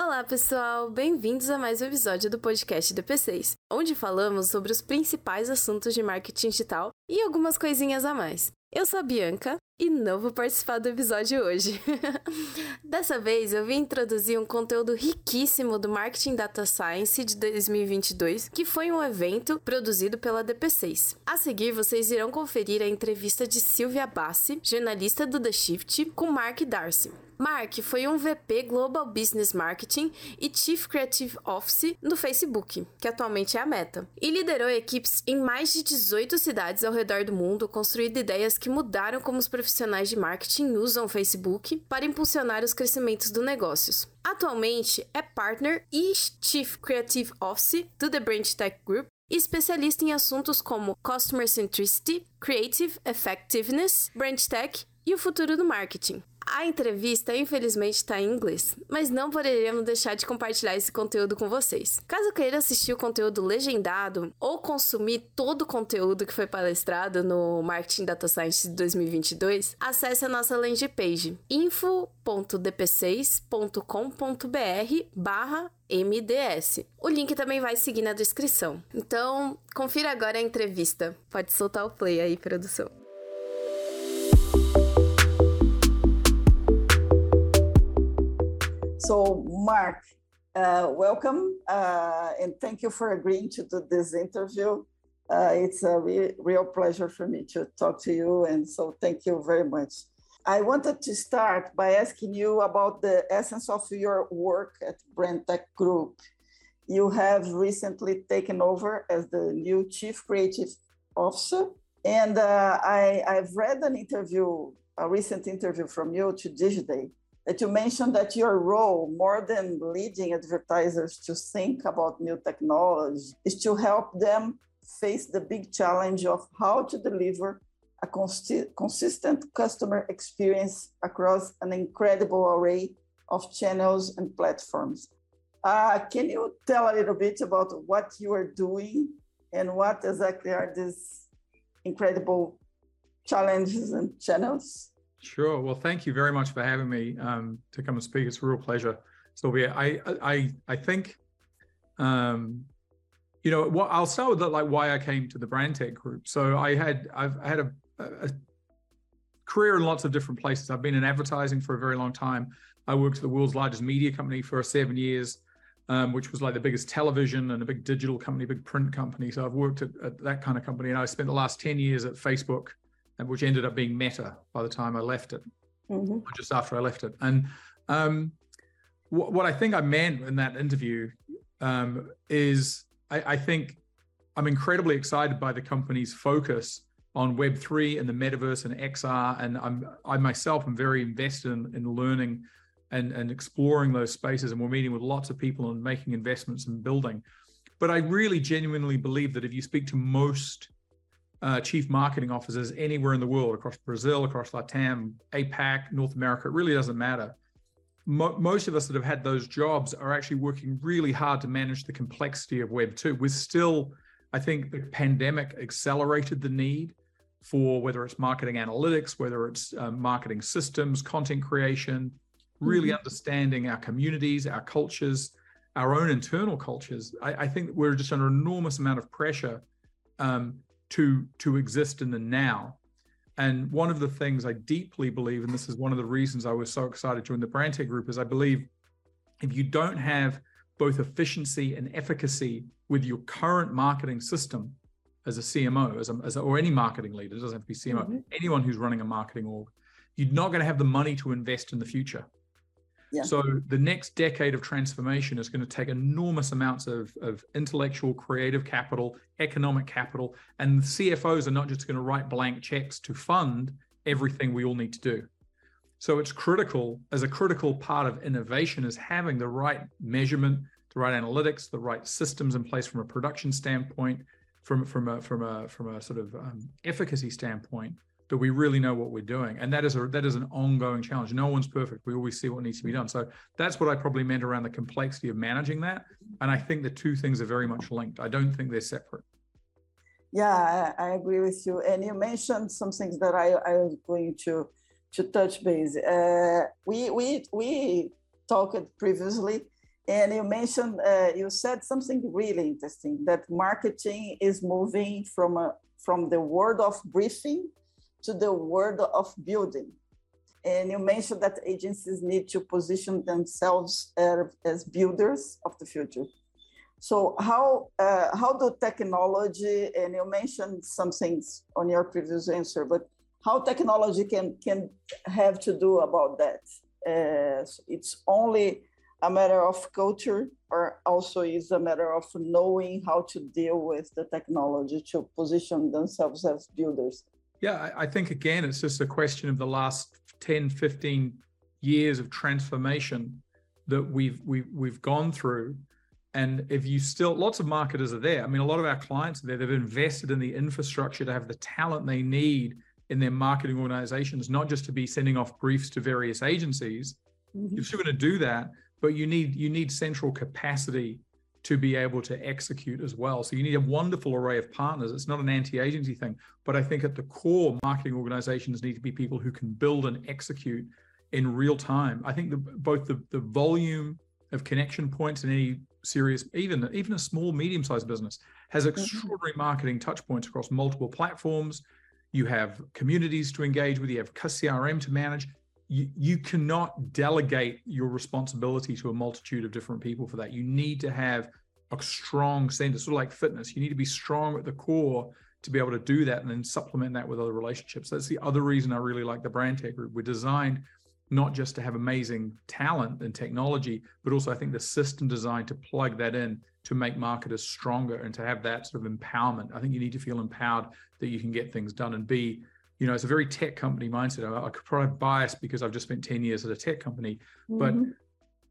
Olá, pessoal! Bem-vindos a mais um episódio do podcast DP6, onde falamos sobre os principais assuntos de marketing digital e algumas coisinhas a mais. Eu sou a Bianca e não vou participar do episódio hoje. Dessa vez eu vim introduzir um conteúdo riquíssimo do Marketing Data Science de 2022, que foi um evento produzido pela DP6. A seguir, vocês irão conferir a entrevista de Silvia Bassi, jornalista do The Shift, com Mark Darcy. Mark foi um VP Global Business Marketing e Chief Creative Office no Facebook, que atualmente é a Meta, e liderou equipes em mais de 18 cidades ao redor do mundo, construindo ideias que mudaram como os profissionais de marketing usam o Facebook para impulsionar os crescimentos dos negócios. Atualmente é partner e Chief Creative Office do The Brand Tech Group especialista em assuntos como Customer Centricity, Creative Effectiveness, Brand Tech e o futuro do marketing. A entrevista, infelizmente, está em inglês, mas não poderíamos deixar de compartilhar esse conteúdo com vocês. Caso queira assistir o conteúdo legendado ou consumir todo o conteúdo que foi palestrado no Marketing Data Science 2022, acesse a nossa landing page info.dp6.com.br barra MDS. O link também vai seguir na descrição. Então, confira agora a entrevista. Pode soltar o play aí, produção. So, Mark, uh, welcome uh, and thank you for agreeing to do this interview. Uh, it's a re- real pleasure for me to talk to you, and so thank you very much. I wanted to start by asking you about the essence of your work at Brandtech Group. You have recently taken over as the new Chief Creative Officer, and uh, I, I've read an interview, a recent interview from you to Digiday, that you mentioned that your role, more than leading advertisers to think about new technology, is to help them face the big challenge of how to deliver a consistent customer experience across an incredible array of channels and platforms. Uh, can you tell a little bit about what you are doing and what exactly are these incredible challenges and channels? Sure. Well, thank you very much for having me um, to come and speak. It's a real pleasure, Silvia. I I I think, um, you know, what I'll start with like why I came to the Brandtech Group. So I had I've had a, a career in lots of different places. I've been in advertising for a very long time. I worked at the world's largest media company for seven years, um, which was like the biggest television and a big digital company, big print company. So I've worked at, at that kind of company, and I spent the last ten years at Facebook which ended up being Meta by the time I left it, mm-hmm. just after I left it. And um, wh- what I think I meant in that interview um, is I, I, think I'm incredibly excited by the company's focus on Web3 and the metaverse and XR. And I'm, I myself am very invested in, in learning and, and exploring those spaces. And we're meeting with lots of people and making investments and building. But I really genuinely believe that if you speak to most uh, chief marketing officers anywhere in the world, across Brazil, across Latam, APAC, North America. It really doesn't matter. Mo- most of us that have had those jobs are actually working really hard to manage the complexity of Web 2. We're still, I think the pandemic accelerated the need for whether it's marketing analytics, whether it's uh, marketing systems, content creation, really mm-hmm. understanding our communities, our cultures, our own internal cultures. I, I think we're just under enormous amount of pressure um, to to exist in the now. And one of the things I deeply believe, and this is one of the reasons I was so excited to join the Brandtech group, is I believe if you don't have both efficiency and efficacy with your current marketing system as a CMO, as a, as a, or any marketing leader, it doesn't have to be CMO, mm-hmm. anyone who's running a marketing org, you're not going to have the money to invest in the future. Yeah. So the next decade of transformation is going to take enormous amounts of, of intellectual, creative capital, economic capital, and CFOs are not just going to write blank checks to fund everything we all need to do. So it's critical as a critical part of innovation is having the right measurement, the right analytics, the right systems in place from a production standpoint, from from a from a from a sort of um, efficacy standpoint that we really know what we're doing. And that is a that is an ongoing challenge. No one's perfect. We always see what needs to be done. So that's what i probably meant around the complexity of managing that. And i think the two things are very much linked. I don't think they're separate. Yeah i, I agree with you. And you mentioned some things that i i was going to to touch base. Uh, we we we talked previously And you mentioned, uh, you said something really interesting that marketing is moving from a, from the world of briefing to the world of building. And you mentioned that agencies need to position themselves as builders of the future. So how uh, how do technology and you mentioned some things on your previous answer, but how technology can can have to do about that? Uh, it's only a matter of culture, or also is a matter of knowing how to deal with the technology to position themselves as builders. Yeah, I think again, it's just a question of the last 10, 15 years of transformation that we've we've we've gone through and if you still, lots of marketers are there. I mean, a lot of our clients are there. They've invested in the infrastructure to have the talent they need in their marketing organizations, not just to be sending off briefs to various agencies. Mm-hmm. You're still going to do that, but you need you need central capacity to be able to execute as well. So you need a wonderful array of partners. It's not an anti-agency thing, but I think at the core, marketing organizations need to be people who can build and execute in real time. I think the, both the, the volume of connection points in any serious, even even a small, medium-sized business has mm-hmm. extraordinary marketing touch points across multiple platforms. You have communities to engage with. You have CRM to manage. You, cannot delegate your responsibility to a multitude of different people for that. You need to have a strong center, sort of like fitness. You need to be strong at the core to be able to do that and then supplement that with other relationships. That's the other reason I really like the brand tech group. We're designed not just to have amazing talent and technology, but also I think the system designed to plug that in to make marketers stronger and to have that sort of empowerment. I think you need to feel empowered that you can get things done and be, you know, it's a very tech company mindset. I, I could probably bias because I've just spent 10 years at a tech company, mm-hmm. but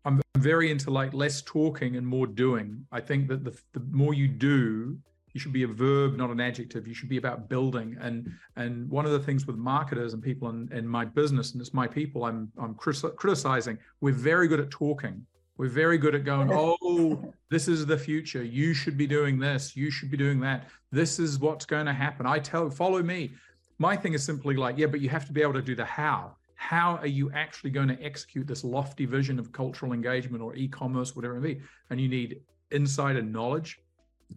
I'm very into like less talking and more doing. I think that the, the more you do, you should be a verb not an adjective. You should be about building. And and one of the things with marketers and people in, in my business and it's my people i'm i'm criticizing we're very good at talking. We're very good at going oh this is the future. You should be doing this. You should be doing that. This is what's going to happen. I tell follow me my thing is simply like yeah but you have to be able to do the how how are you actually going to execute this lofty vision of cultural engagement or e-commerce whatever it may be and you need and knowledge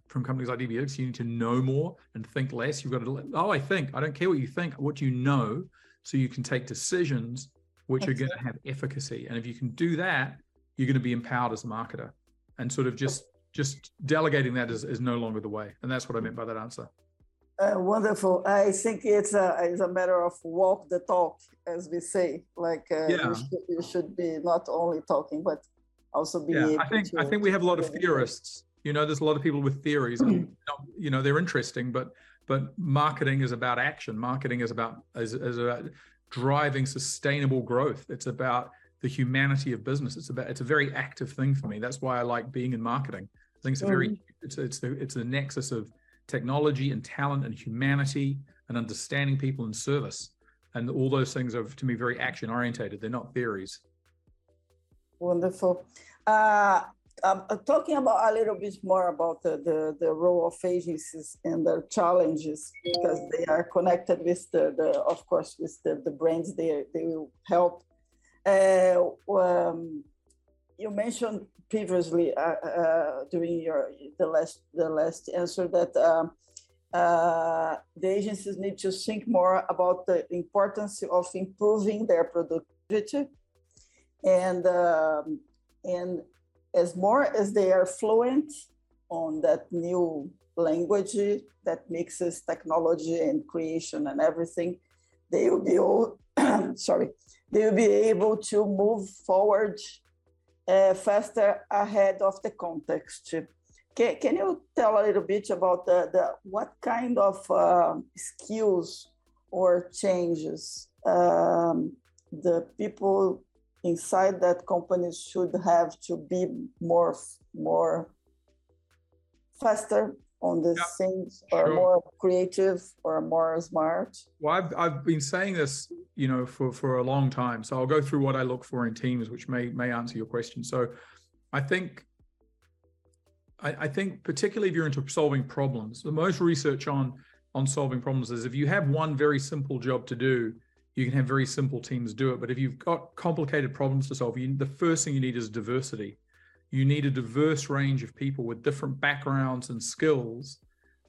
from companies like DP6, you need to know more and think less. You've got to, oh, I think, I don't care what you think, what you know, so you can take decisions which are going to have efficacy. And if you can do that, you're going to be empowered as a marketer. And sort of just just delegating that is, is no longer the way. And that's what I meant by that answer. Uh, wonderful. I think it's a, it's a matter of walk the talk, as we say. Like uh, yeah. you, should, you should be not only talking, but also being yeah, I think I think we have a lot of theorists you know, there's a lot of people with theories, and you know they're interesting, but but marketing is about action. Marketing is about is, is about driving sustainable growth. It's about the humanity of business. It's about it's a very active thing for me. That's why I like being in marketing. I think it's a very it's it's the it's the nexus of technology and talent and humanity and understanding people and service. And all those things are to me very action orientated. They're not theories. Wonderful. Uh, um, uh, talking about a little bit more about the, the, the, role of agencies and their challenges because they are connected with the, the of course with the, the brands they, they will help uh, um, you mentioned previously uh, uh, during your the last the last answer that um, uh, the agencies need to think more about the importance of improving their productivity and um, and as more as they are fluent on that new language that mixes technology and creation and everything, they will be all, sorry, they will be able to move forward uh, faster ahead of the context. Can, can you tell a little bit about the, the what kind of uh, skills or changes um, the people inside that companies should have to be more more faster on the yeah, things or sure. more creative or more smart well I've, I've been saying this you know for for a long time so i'll go through what i look for in teams which may may answer your question so i think I, I think particularly if you're into solving problems the most research on on solving problems is if you have one very simple job to do you can have very simple teams do it. But if you've got complicated problems to solve, you, the first thing you need is diversity. You need a diverse range of people with different backgrounds and skills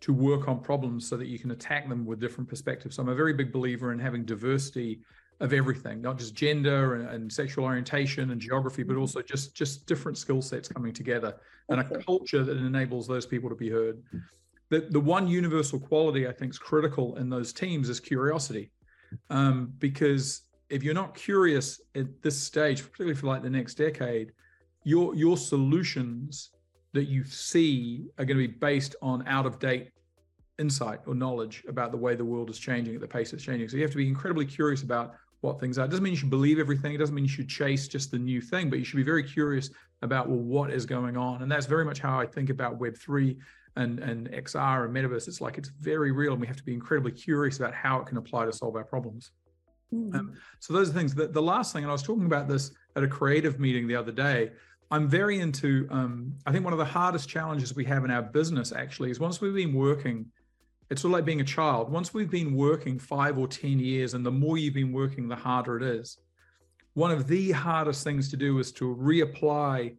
to work on problems so that you can attack them with different perspectives. So I'm a very big believer in having diversity of everything, not just gender and, and sexual orientation and geography, but mm-hmm. also just just different skill sets coming together and okay. a culture that enables those people to be heard. The, the one universal quality I think is critical in those teams is curiosity. Um, because if you're not curious at this stage, particularly for like the next decade, your your solutions that you see are going to be based on out of date insight or knowledge about the way the world is changing at the pace it's changing. So you have to be incredibly curious about what things are. It doesn't mean you should believe everything. It doesn't mean you should chase just the new thing, but you should be very curious about well, what is going on. And that's very much how I think about Web3 and, and XR and metaverse. It's like it's very real, and we have to be incredibly curious about how it can apply to solve our problems. Mm-hmm. Um, so those are things. That the last thing, and I was talking about this at a creative meeting the other day. I'm very into. Um, I think one of the hardest challenges we have in our business actually is once we've been working it's sort of like being a child. Once we've been working five or 10 years, and the more you've been working, the harder it is. One of the hardest things to do is to reapply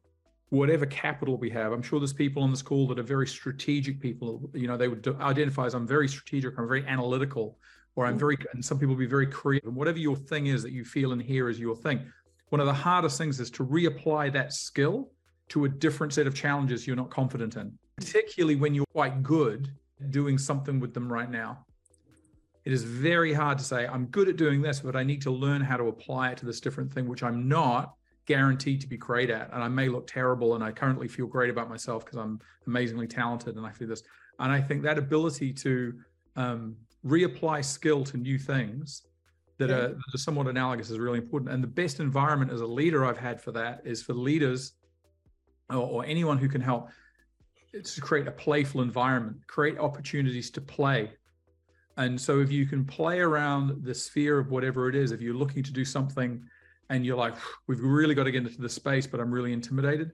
whatever capital we have. I'm sure there's people on this call that are very strategic people. You know, they would identify as I'm very strategic, I'm very analytical, or I'm very, and some people be very creative. And whatever your thing is that you feel and hear is your thing. One of the hardest things is to reapply that skill to a different set of challenges you're not confident in, particularly when you're quite good at doing something with them right now. It is very hard to say, I'm good at doing this, but I need to learn how to apply it to this different thing, which I'm not guaranteed to be great at. And I may look terrible and I currently feel great about myself because I'm amazingly talented and I feel this. And I think that ability to um, reapply skill to new things that are, that are somewhat analogous is really important. And the best environment as a leader I've had for that is for leaders or, or anyone who can help it's to create a playful environment, create opportunities to play. And so if you can play around the sphere of whatever it is, if you're looking to do something and you're like, we've really got to get into the space, but I'm really intimidated,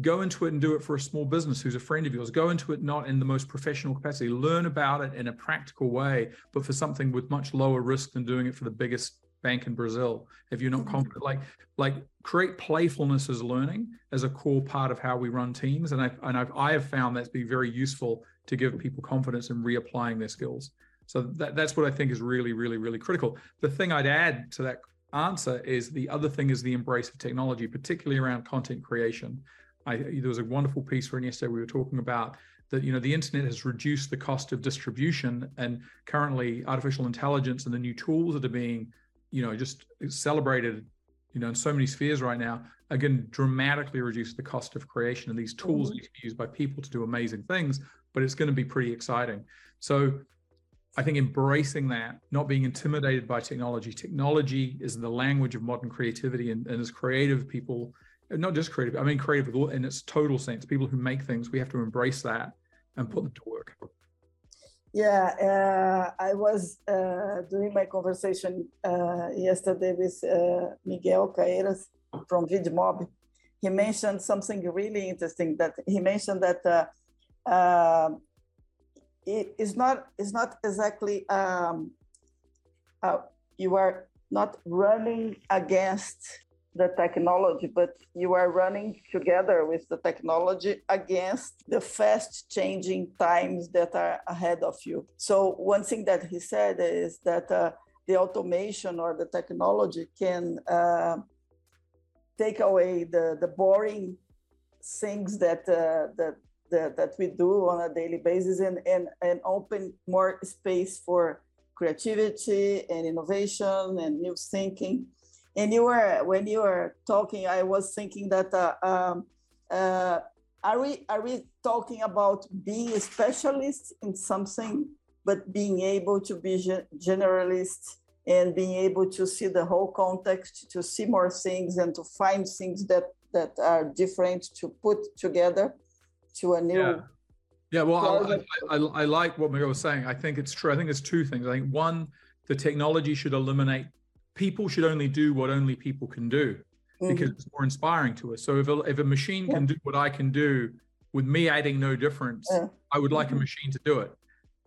go into it and do it for a small business who's a friend of yours. Go into it not in the most professional capacity. Learn about it in a practical way, but for something with much lower risk than doing it for the biggest bank in Brazil if you're not mm-hmm. confident. Like like create playfulness as learning as a core part of how we run teams. And I and I've I have found that to be very useful to give people confidence in reapplying their skills. So that, that's what I think is really, really, really critical. The thing I'd add to that answer is the other thing is the embrace of technology, particularly around content creation. I, there was a wonderful piece for yesterday we were talking about that you know the internet has reduced the cost of distribution and currently artificial intelligence and the new tools that are being you know just celebrated you know in so many spheres right now again dramatically reduce the cost of creation and these tools mm-hmm. need to be used by people to do amazing things but it's going to be pretty exciting so i think embracing that not being intimidated by technology technology is the language of modern creativity and, and as creative people not just creative i mean creative in its total sense people who make things we have to embrace that and put them to work yeah, uh, I was uh, doing my conversation uh, yesterday with uh, Miguel Caeiras from VidMob. He mentioned something really interesting. That he mentioned that uh, uh, it is not it's not exactly um, you are not running against the technology, but you are running together with the technology against the fast changing times that are ahead of you. So, one thing that he said is that uh, the automation or the technology can uh, take away the, the boring things that, uh, that, that, that we do on a daily basis and, and, and open more space for creativity and innovation and new thinking and you were when you were talking i was thinking that uh, um, uh, are we are we talking about being a specialist in something but being able to be generalist and being able to see the whole context to see more things and to find things that that are different to put together to a new yeah. Yeah, well, I, I, I, I, like what Miguel was saying. I think it's true. I think it's two things. I think one, the technology should eliminate people should only do what only people can do mm-hmm. because it's more inspiring to us. So if a, if a machine yeah. can do what I can do with me adding no difference, yeah. I would like mm-hmm. a machine to do it.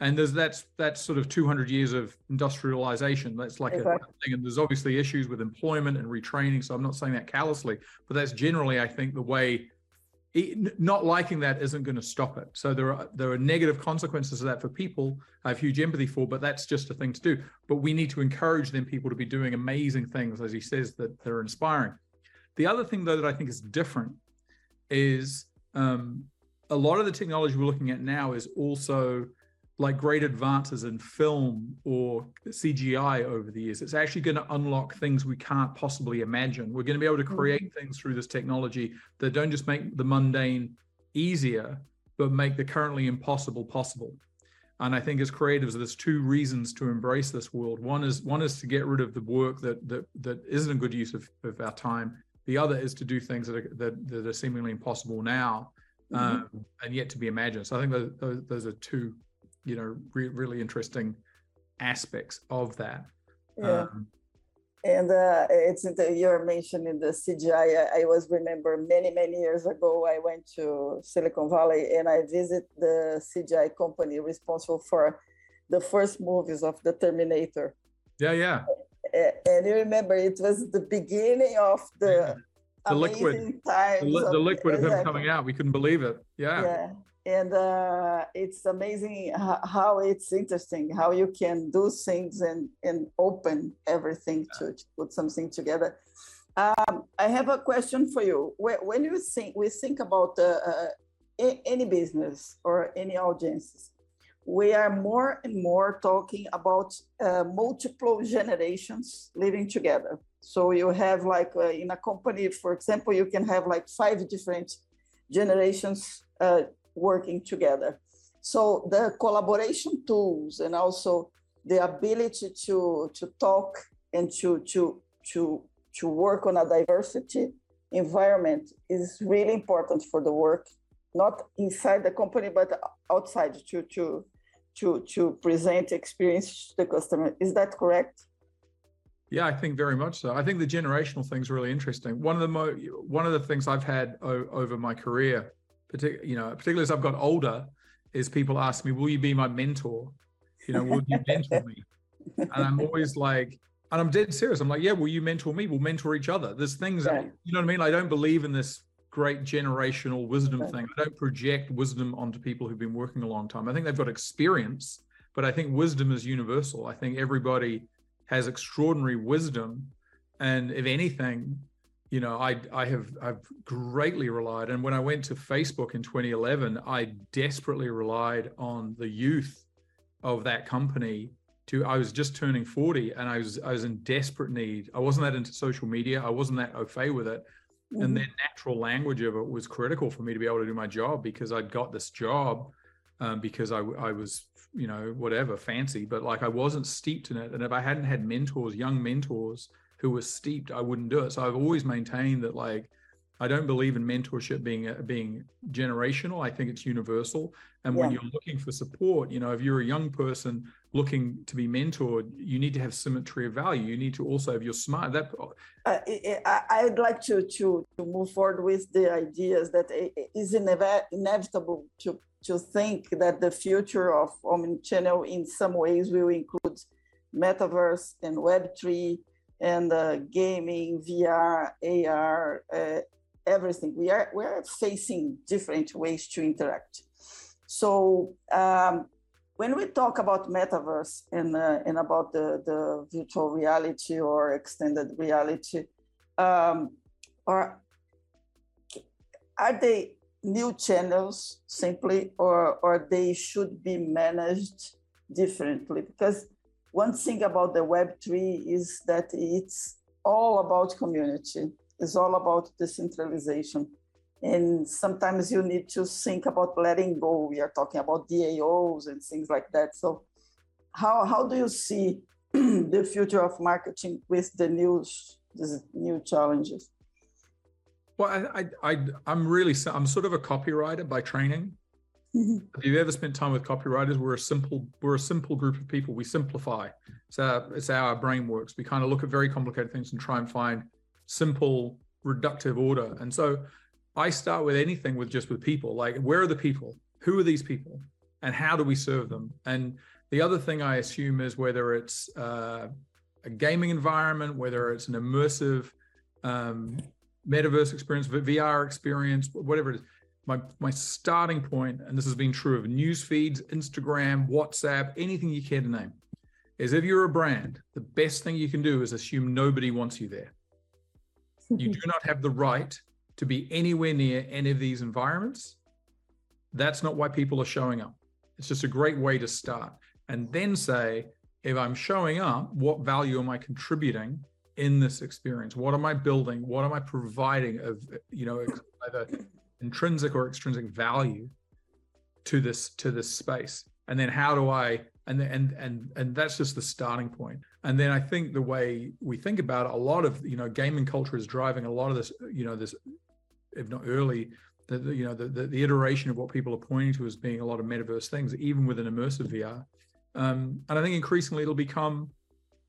And there's that's that's sort of 200 years of industrialization. That's like exactly. a thing. And there's obviously issues with employment and retraining. So I'm not saying that callously, but that's generally, I think, the way not liking that isn't going to stop it. So there are there are negative consequences of that for people. I have huge empathy for, but that's just a thing to do. But we need to encourage them people to be doing amazing things, as he says, that they're inspiring. The other thing though that I think is different is um, a lot of the technology we're looking at now is also like great advances in film or CGI over the years. It's actually going to unlock things we can't possibly imagine. We're going to be able to create mm-hmm. things through this technology that don't just make the mundane easier, but make the currently impossible possible. And I think as creatives, there's two reasons to embrace this world. One is one is to get rid of the work that that that isn't a good use of, of our time. The other is to do things that are that, that are seemingly impossible now, mm-hmm. um, and yet to be imagined. So I think those, those, those are two you know re- really interesting aspects of that yeah. Um, and uh, it's you're mentioning the CGI. I, I was remember many many years ago. I went to Silicon Valley and I visit the CGI company responsible for the first movies of the Terminator. Yeah, yeah. And you remember it was the beginning of the yeah. the liquid, the, li- the, liquid of, of him coming out. We couldn't believe it. Yeah. Yeah and uh, it's amazing how it's interesting how you can do things and, and open everything to, to put something together. Um, i have a question for you. When you think we think about uh, uh, any business or any audiences we are more and more talking about uh, multiple generations living together. So you have like uh, in a company for example you can have like five different generations uh, working together. So the collaboration tools and also the ability to, to talk and to, to, to, to work on a diversity environment is really important for the work, not inside the company, but outside to, to, to, to present experience to the customer. Is that correct? Yeah, I think very much so. I think the generational thing is really interesting. One of the mo- one of the things I've had o- over my career particularly, you know, particularly as I've got older, is people ask me, "Will you be my mentor? You know, will you mentor me?" And I'm always like, and I'm dead serious. I'm like, "Yeah, will you mentor me? We'll mentor each other." There's things that you know what I mean. I don't believe in this great generational wisdom thing. I don't project wisdom onto people who've been working a long time. I think they've got experience, but I think wisdom is universal. I think everybody has extraordinary wisdom, and if anything, you know, I I have I've greatly relied, and when I went to Facebook in 2011, I desperately relied on the youth of that company. To I was just turning 40, and I was I was in desperate need. I wasn't that into social media. I wasn't that au fait with it, mm-hmm. and the natural language of it was critical for me to be able to do my job because I'd got this job um, because I I was you know whatever fancy, but like I wasn't steeped in it, and if I hadn't had mentors, young mentors who was steeped, I wouldn't do it. So I've always maintained that like I don't believe in mentorship being being generational. I think it's universal. And yeah. when you're looking for support, you know, if you're a young person looking to be mentored, you need to have symmetry of value. You need to also, if you're smart, that. Uh, I'd like to to to move forward with the ideas that it is inevitable to to think that the future of omnichannel in some ways will include metaverse and Web three and uh, gaming, VR, AR, uh, everything. We are we are facing different ways to interact. So um, when we talk about metaverse and uh, and about the the virtual reality or extended reality, um, are are they new channels simply, or or they should be managed differently because one thing about the Web3 is that it's all about community. It's all about decentralization. And sometimes you need to think about letting go. We are talking about DAOs and things like that. So how, how do you see the future of marketing with the new, these new challenges? Well, I, I, I, am really, I'm sort of a copywriter by training. Mm-hmm. Have you ever spent time with copywriters? We're a simple we're a simple group of people. We simplify. It's it's how our brain works. We kind of look at very complicated things and try and find simple, reductive order. And so I start with anything with just with people. Like where are the people? Who are these people? And how do we serve them? And the other thing I assume is whether it's uh, a gaming environment, whether it's an immersive um, metaverse experience, VR experience, whatever it is. My my starting point, and this has been true of news feeds, Instagram, WhatsApp, anything you care to name, is if you're a brand, the best thing you can do is assume nobody wants you there. You do not have the right to be anywhere near any of these environments. That's not why people are showing up. It's just a great way to start. And then say, if I'm showing up, what value am I contributing in this experience? What am I building? What am I providing of, you know, either intrinsic or extrinsic value to this to this space? And then how do I and and and and that's just the starting point and then i think the way we think about it a lot of you know gaming culture is driving a lot of this you know this if not early the, the you know the, the, the iteration of what people are pointing to as being a lot of metaverse things even within immersive vr um, and i think increasingly it'll become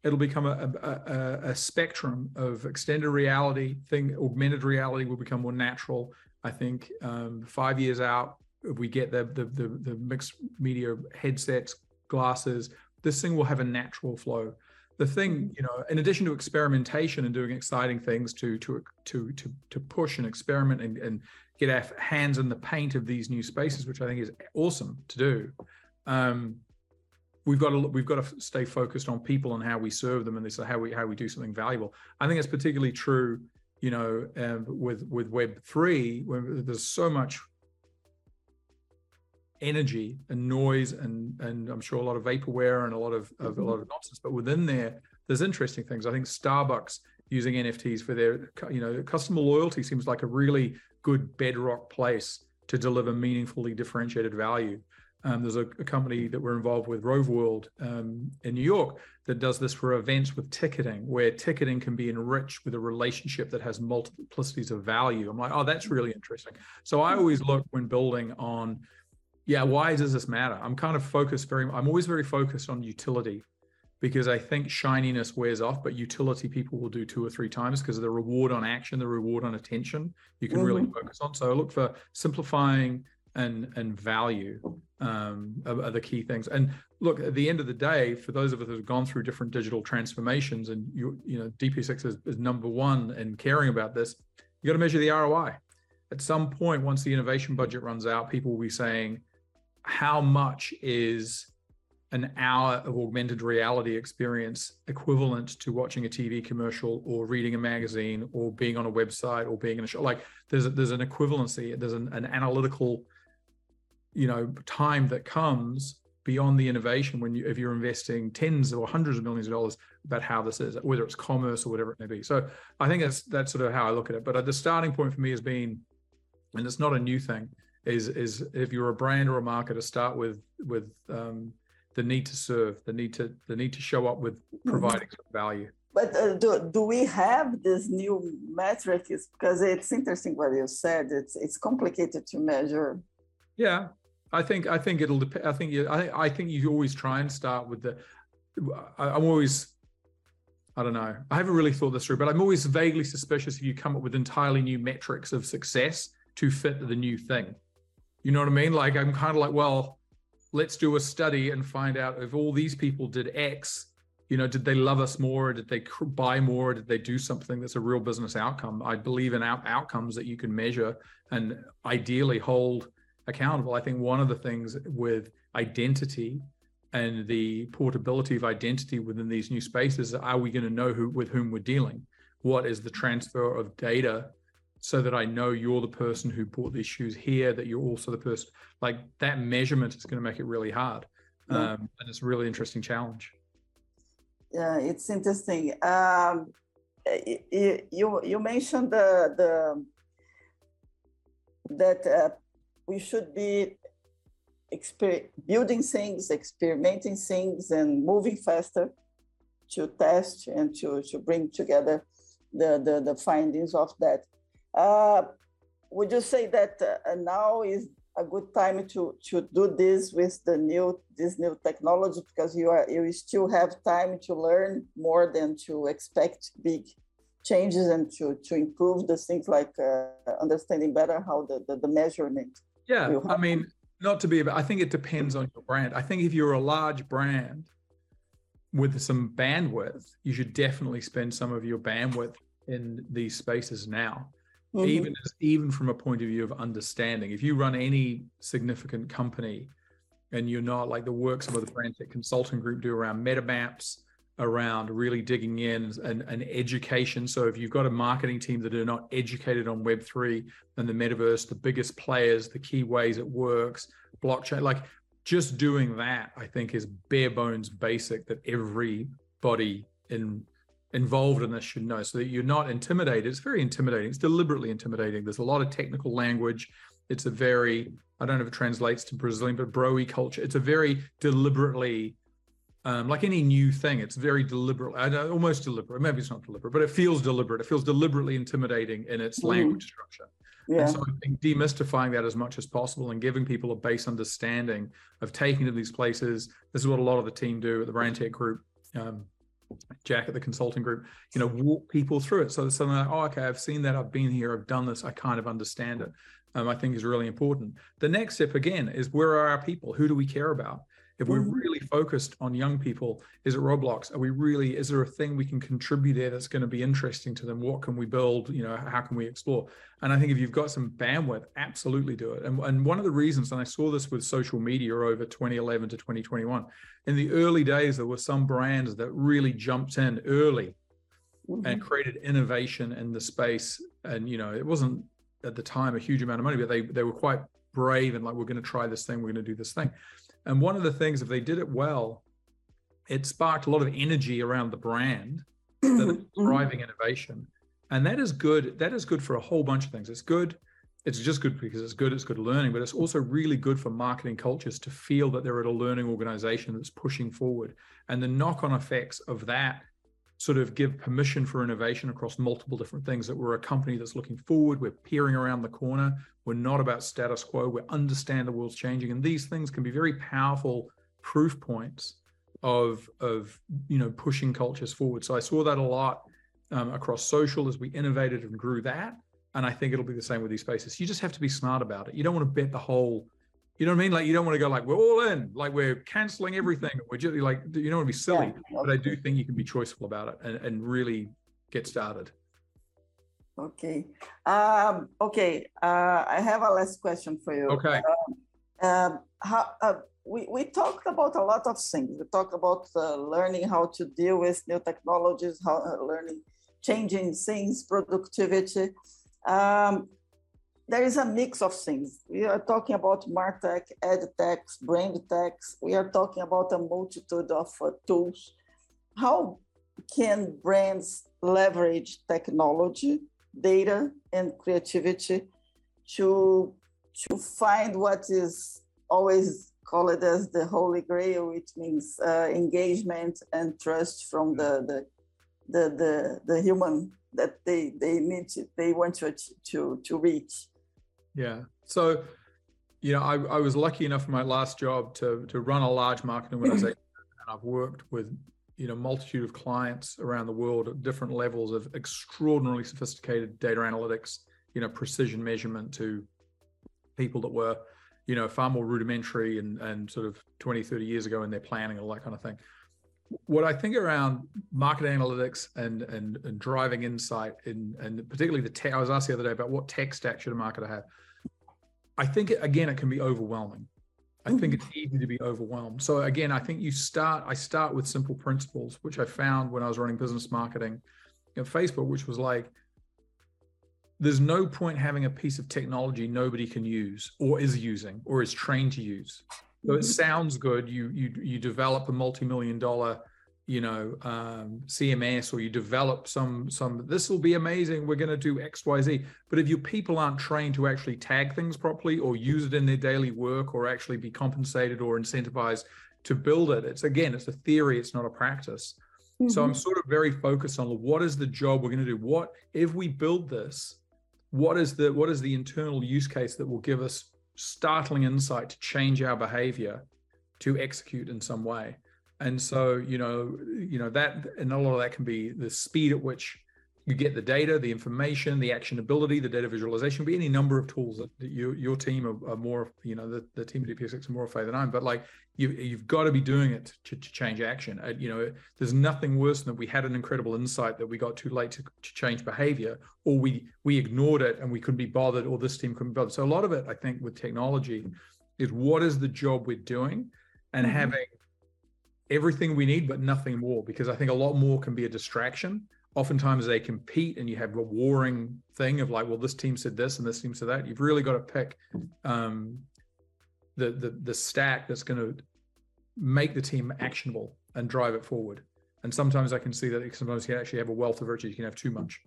it'll become a, a, a, spectrum of extended reality thing augmented reality will become more natural i think um, five years out if we get the, the the the mixed media headsets glasses, this thing will have a natural flow. The thing, mm-hmm. you know, in addition to experimentation and doing exciting things to to to to to push and experiment and, and get our hands in the paint of these new spaces, which I think is awesome to do. Um, we've got to we've got to stay focused on people and how we serve them and this how we how we do something valuable. I think it's particularly true, you know, um, with with Web three, where there's so much energy and noise and and I'm sure a lot of vaporware and a lot of, of a lot of nonsense. But within there, there's interesting things. I think Starbucks using NFTs for their you know customer loyalty seems like a really good bedrock place to deliver meaningfully differentiated value. Um, there's a, a, company that we're involved with, Rove World, um, in New York, that does this for events with ticketing, where ticketing can be enriched with a relationship that has multiplicities of value. I'm like, oh, that's really interesting. So I always look when building on yeah, why does this matter? I'm kind of focused very, I'm always very focused on utility because I think shininess wears off, but utility people will do two or three times because of the reward on action, the reward on attention you can mm-hmm. really focus on. So I look for simplifying and and value um, are, are, the key things. And look, at the end of the day, for those of us who've gone through different digital transformations, and you you know DP6 is, is number one in caring about this, you got to measure the ROI. At some point, once the innovation budget runs out, people will be saying, how much is an hour of augmented reality experience equivalent to watching a TV commercial or reading a magazine or being on a website or being in a show? Like there's there's an equivalency, there's an, an analytical, you know, time that comes beyond the innovation when you if you're investing tens or hundreds of millions of dollars about how this is, whether it's commerce or whatever it may be. So I think that's that's sort of how I look at it. But the starting point for me has been, and it's not a new thing is is if you're a brand or a marketer, start with with um, the need to serve, the need to the need to show up with mm-hmm. providing mm-hmm. value. But uh, do, do we have this new metrics? Because it's interesting what you said. It's it's complicated to measure. Yeah, I think I think it'll depend. I think you I, I think you always try and start with the. I, I'm always I don't know. I haven't really thought this through, but I'm always vaguely suspicious if you come up with entirely new metrics of success to fit the new thing. You know what I mean? Like I'm kind of like, well, let's do a study and find out if all these people did X, you know, did they love us more? Did they buy more? Did they do something that's a real business outcome? I believe in out- outcomes that you can measure and ideally hold accountable. I think one of the things with identity and the portability of identity within these new spaces are we going to know who with whom we're dealing? What is the transfer of data so that I know you're the person who bought these shoes here, that you're also the person. Like that measurement is going to make it really hard. Um, and it's a really interesting challenge. Yeah, it's interesting. Um, you, you, you mentioned the, the that uh, we should be building things, experimenting things, and moving faster to test and to, to bring together the, the, the findings of that. Uh, would you say that uh, now is a good time to to do this with the new this new technology because you are you still have time to learn more than to expect big changes and to to improve the things like uh, understanding better how the the, the measurement yeah i mean not to be i think it depends on your brand i think if you're a large brand with some bandwidth you should definitely spend some of your bandwidth in these spaces now mm-hmm. even as, even from a point of view of understanding. If you run any significant company, and you're not like the work some of the Brandtech Consulting Group do around meta maps, around really digging in and, and education. So if you've got a marketing team that are not educated on Web3 and the metaverse, the biggest players, the key ways it works, blockchain, like just doing that, I think is bare bones basic that everybody in involved in this should know so that you're not intimidated. It's very intimidating. It's deliberately intimidating. There's a lot of technical language. It's a very, I don't know if it translates to Brazilian, but broy culture. It's a very deliberately, um, like any new thing, it's very deliberate, almost deliberate. Maybe it's not deliberate, but it feels deliberate. It feels deliberately intimidating in its mm. language structure. Yeah. And so I think demystifying that as much as possible and giving people a base understanding of taking to these places. This is what a lot of the team do at the Brand Tech Group. Um, Jack at the consulting group, you know, walk people through it. So it's something like, oh, okay, I've seen that, I've been here, I've done this, I kind of understand it. Um, I think is really important. The next step again is where are our people? Who do we care about? If we're mm-hmm. really focused on young people, is it Roblox? Are we really, is there a thing we can contribute there that's going to be interesting to them? What can we build? You know, how can we explore? And I think if you've got some bandwidth, absolutely do it. And, and one of the reasons, and I saw this with social media over 2011 to 2021, in the early days, there were some brands that really jumped in early mm-hmm. and created innovation in the space. And, you know, it wasn't at the time a huge amount of money, but they, they were quite brave and like, we're going to try this thing, we're going to do this thing. And one of the things, if they did it well, it sparked a lot of energy around the brand that is driving innovation. And that is good. That is good for a whole bunch of things. It's good. It's just good because it's good. It's good learning, but it's also really good for marketing cultures to feel that they're at a learning organization that's pushing forward. And the knock on effects of that sort of give permission for innovation across multiple different things that we're a company that's looking forward we're peering around the corner we're not about status quo we understand the world's changing and these things can be very powerful proof points of of you know pushing cultures forward. So i saw that a lot um, across social as we innovated and grew that and i think it'll be the same with these spaces. You just have to be smart about it. You don't want to bet the whole you know what I mean? Like you don't want to go like we're all in, like we're canceling everything. We're just like you don't want to be silly, yeah. but I do think you can be choiceful about it and, and really get started. Okay. Um, okay. Uh, I have a last question for you. Okay. Um, um, how, uh, we, we talked about a lot of things. We talked about uh, learning how to deal with new technologies, how uh, learning, changing things, productivity. Um, there is a mix of things. We are talking about MarTech, EdTech, BrandTech. We are talking about a multitude of uh, tools. How can brands leverage technology, data, and creativity to, to find what is always called as the holy grail, which means uh, engagement and trust from the, the, the, the, the human that they, they need to, they want to, to, to reach. Yeah. So, you know, I, I was lucky enough in my last job to to run a large marketing organization, and I've worked with you know multitude of clients around the world at different levels of extraordinarily sophisticated data analytics, you know, precision measurement to people that were, you know, far more rudimentary and and sort of 20, 30 years ago in their planning and all that kind of thing. What I think around market analytics and and, and driving insight in and particularly the tech, I was asked the other day about what tech stack should a marketer have. I think again it can be overwhelming. I think it's easy to be overwhelmed. So again, I think you start. I start with simple principles, which I found when I was running business marketing at Facebook, which was like, there's no point having a piece of technology nobody can use or is using or is trained to use. So it mm-hmm. sounds good. You you you develop a multi-million dollar you know um, cms or you develop some some this will be amazing we're going to do xyz but if your people aren't trained to actually tag things properly or use it in their daily work or actually be compensated or incentivized to build it it's again it's a theory it's not a practice mm-hmm. so i'm sort of very focused on what is the job we're going to do what if we build this what is the what is the internal use case that will give us startling insight to change our behavior to execute in some way. And so you know you know that and a lot of that can be the speed at which you get the data, the information, the actionability, the data visualization, be any number of tools that, you, your team are, are, more, you know, the, the team at DP6 are more afraid than I'm, but like you, you've got to be doing it to, to change action. Uh, you know, there's nothing worse than we had an incredible insight that we got too late to, to change behavior or we, we ignored it and we couldn't be bothered or this team couldn't be bothered. So a lot of it, I think with technology is what is the job we're doing and mm-hmm. having everything we need, but nothing more, because I think a lot more can be a distraction oftentimes they compete and you have a warring thing of like well this team said this and this team said that. You've really got to pick um, the, the the stack that's going to make the team actionable and drive it forward. And sometimes i can see that sometimes you can actually have a wealth of virtues you can have too much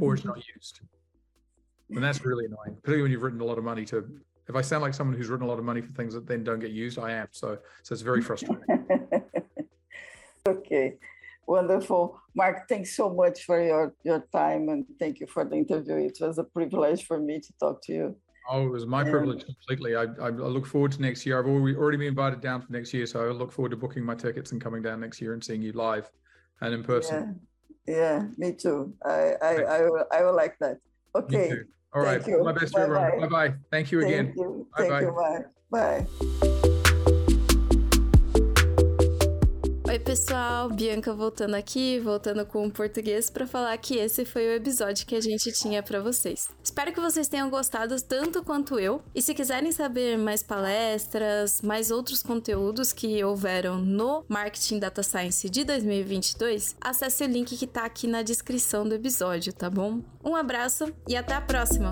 or it's not used. And that's really annoying particularly when you've written a lot of money to if i sound like someone who's written a lot of money for things that then don't get used i am. So so it's very frustrating. Okay Wonderful. Mark, thanks so much for your, your time and thank you for the interview. It was a privilege for me to talk to you. Oh, it was my and, privilege completely. I, I, look forward to next year. I've already, already been invited down for next year, so I look forward to booking my tickets and coming down next year and seeing you live and in person. Yeah, yeah me too. I, I, I, will, I will like that. Okay. All right. My best bye everyone. Bye bye. Thank you again. Thank you. Bye Thank. You. Bye. Bye. Oi, pessoal, Bianca voltando aqui, voltando com o português para falar que esse foi o episódio que a gente tinha para vocês. Espero que vocês tenham gostado tanto quanto eu. E se quiserem saber mais palestras, mais outros conteúdos que houveram no Marketing Data Science de 2022, acesse o link que tá aqui na descrição do episódio, tá bom? Um abraço e até a próxima.